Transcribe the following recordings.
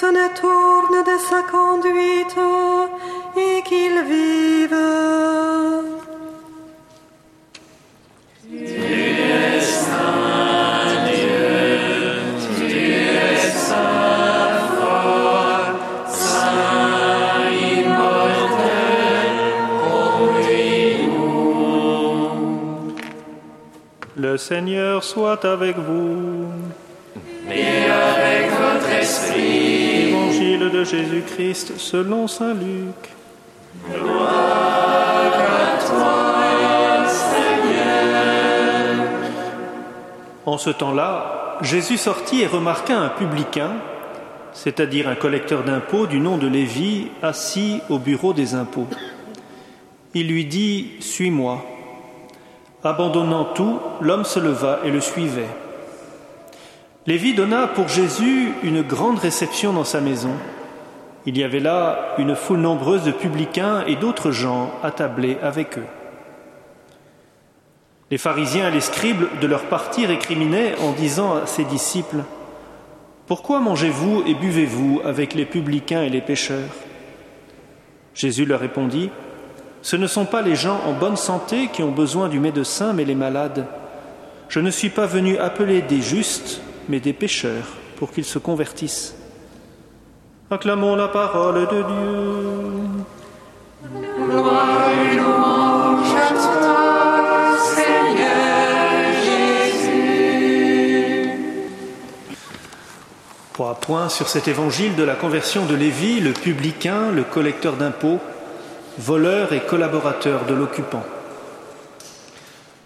se détourne de sa conduite et qu'il vive. Le Seigneur soit avec vous. De Jésus-Christ selon Saint Luc. Gloire à toi, Seigneur. En ce temps-là, Jésus sortit et remarqua un publicain, c'est-à-dire un collecteur d'impôts du nom de Lévi, assis au bureau des impôts. Il lui dit Suis-moi. Abandonnant tout, l'homme se leva et le suivait. Lévi donna pour Jésus une grande réception dans sa maison. Il y avait là une foule nombreuse de publicains et d'autres gens attablés avec eux. Les pharisiens et les scribes de leur parti récriminaient en disant à ses disciples Pourquoi mangez-vous et buvez-vous avec les publicains et les pécheurs? Jésus leur répondit ce ne sont pas les gens en bonne santé qui ont besoin du médecin, mais les malades. Je ne suis pas venu appeler des justes, mais des pécheurs, pour qu'ils se convertissent. Acclamons la parole de Dieu. Louange à points sur cet évangile de la conversion de Lévi, le publicain, le collecteur d'impôts, voleur et collaborateur de l'occupant.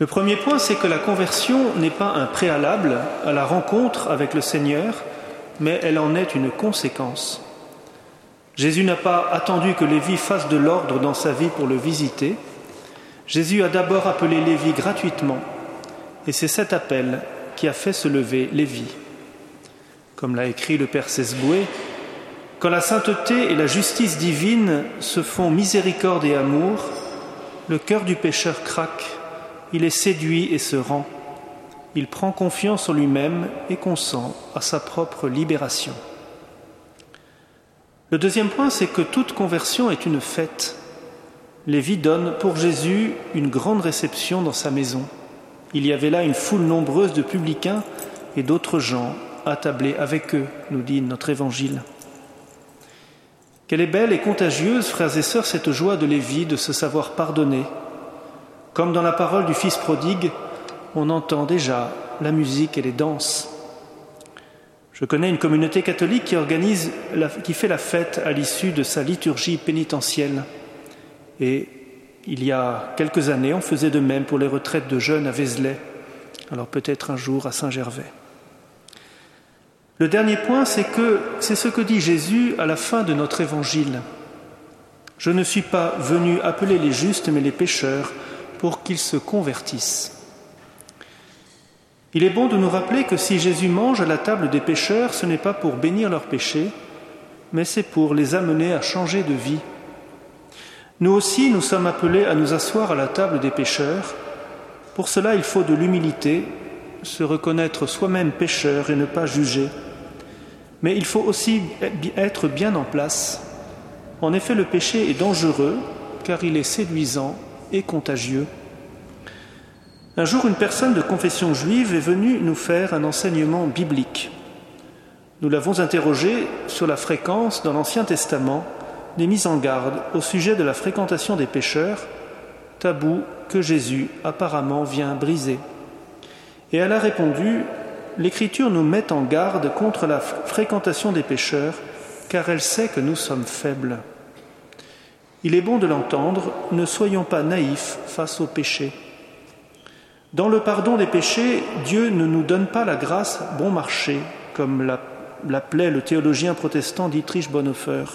Le premier point, c'est que la conversion n'est pas un préalable à la rencontre avec le Seigneur, mais elle en est une conséquence. Jésus n'a pas attendu que Lévi fasse de l'ordre dans sa vie pour le visiter. Jésus a d'abord appelé Lévi gratuitement, et c'est cet appel qui a fait se lever Lévi. Comme l'a écrit le Père Sesboué, quand la sainteté et la justice divine se font miséricorde et amour, le cœur du pécheur craque, il est séduit et se rend. Il prend confiance en lui-même et consent à sa propre libération. Le deuxième point, c'est que toute conversion est une fête. Lévi donne pour Jésus une grande réception dans sa maison. Il y avait là une foule nombreuse de publicains et d'autres gens attablés avec eux, nous dit notre évangile. Quelle est belle et contagieuse, frères et sœurs, cette joie de Lévi de se savoir pardonner. Comme dans la parole du Fils prodigue, on entend déjà la musique et les danses. Je connais une communauté catholique qui organise, qui fait la fête à l'issue de sa liturgie pénitentielle. Et il y a quelques années, on faisait de même pour les retraites de jeunes à Vézelay. Alors peut-être un jour à Saint-Gervais. Le dernier point, c'est que c'est ce que dit Jésus à la fin de notre évangile. Je ne suis pas venu appeler les justes, mais les pécheurs, pour qu'ils se convertissent. Il est bon de nous rappeler que si Jésus mange à la table des pécheurs, ce n'est pas pour bénir leurs péchés, mais c'est pour les amener à changer de vie. Nous aussi, nous sommes appelés à nous asseoir à la table des pécheurs. Pour cela, il faut de l'humilité, se reconnaître soi-même pécheur et ne pas juger. Mais il faut aussi être bien en place. En effet, le péché est dangereux car il est séduisant contagieux. Un jour, une personne de confession juive est venue nous faire un enseignement biblique. Nous l'avons interrogé sur la fréquence dans l'Ancien Testament des mises en garde au sujet de la fréquentation des pécheurs, tabou que Jésus apparemment vient briser. Et elle a répondu L'Écriture nous met en garde contre la fréquentation des pécheurs, car elle sait que nous sommes faibles. Il est bon de l'entendre, ne soyons pas naïfs face au péché. Dans le pardon des péchés, Dieu ne nous donne pas la grâce bon marché, comme l'appelait le théologien protestant Dietrich Bonhoeffer.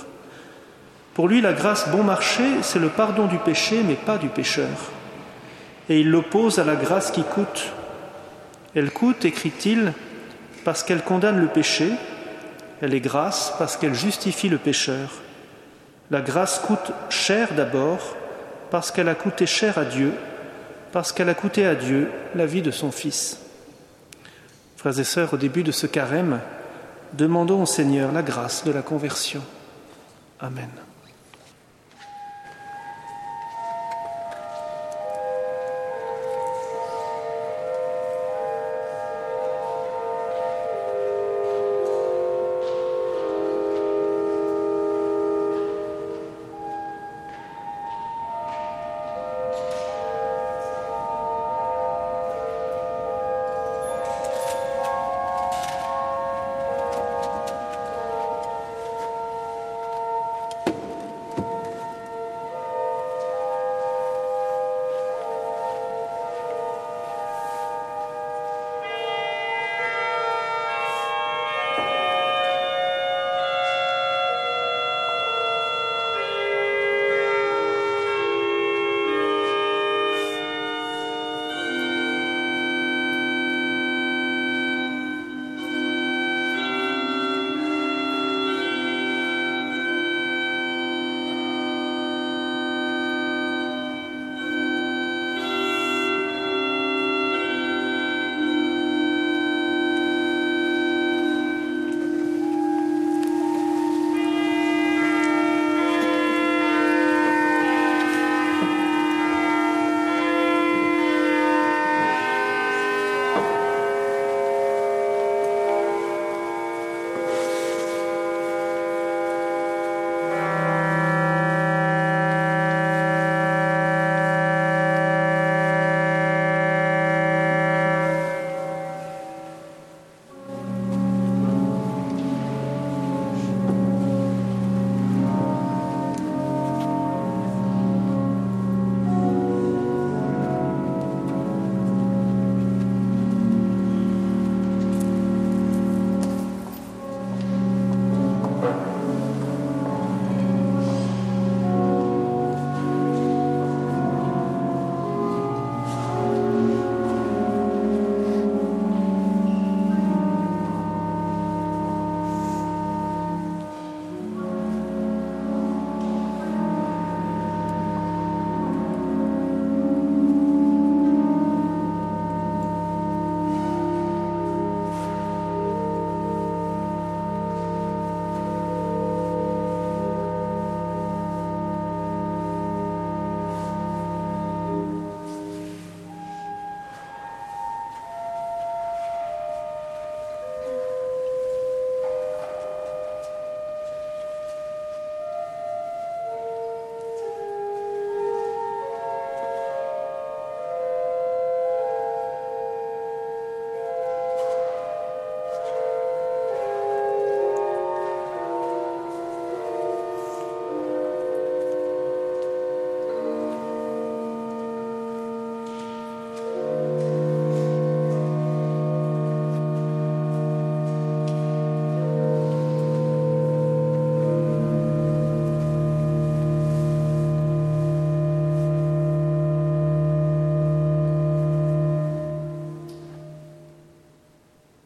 Pour lui, la grâce bon marché, c'est le pardon du péché, mais pas du pécheur. Et il l'oppose à la grâce qui coûte, elle coûte, écrit-il, parce qu'elle condamne le péché, elle est grâce parce qu'elle justifie le pécheur. La grâce coûte cher d'abord parce qu'elle a coûté cher à Dieu, parce qu'elle a coûté à Dieu la vie de son Fils. Frères et sœurs, au début de ce carême, demandons au Seigneur la grâce de la conversion. Amen.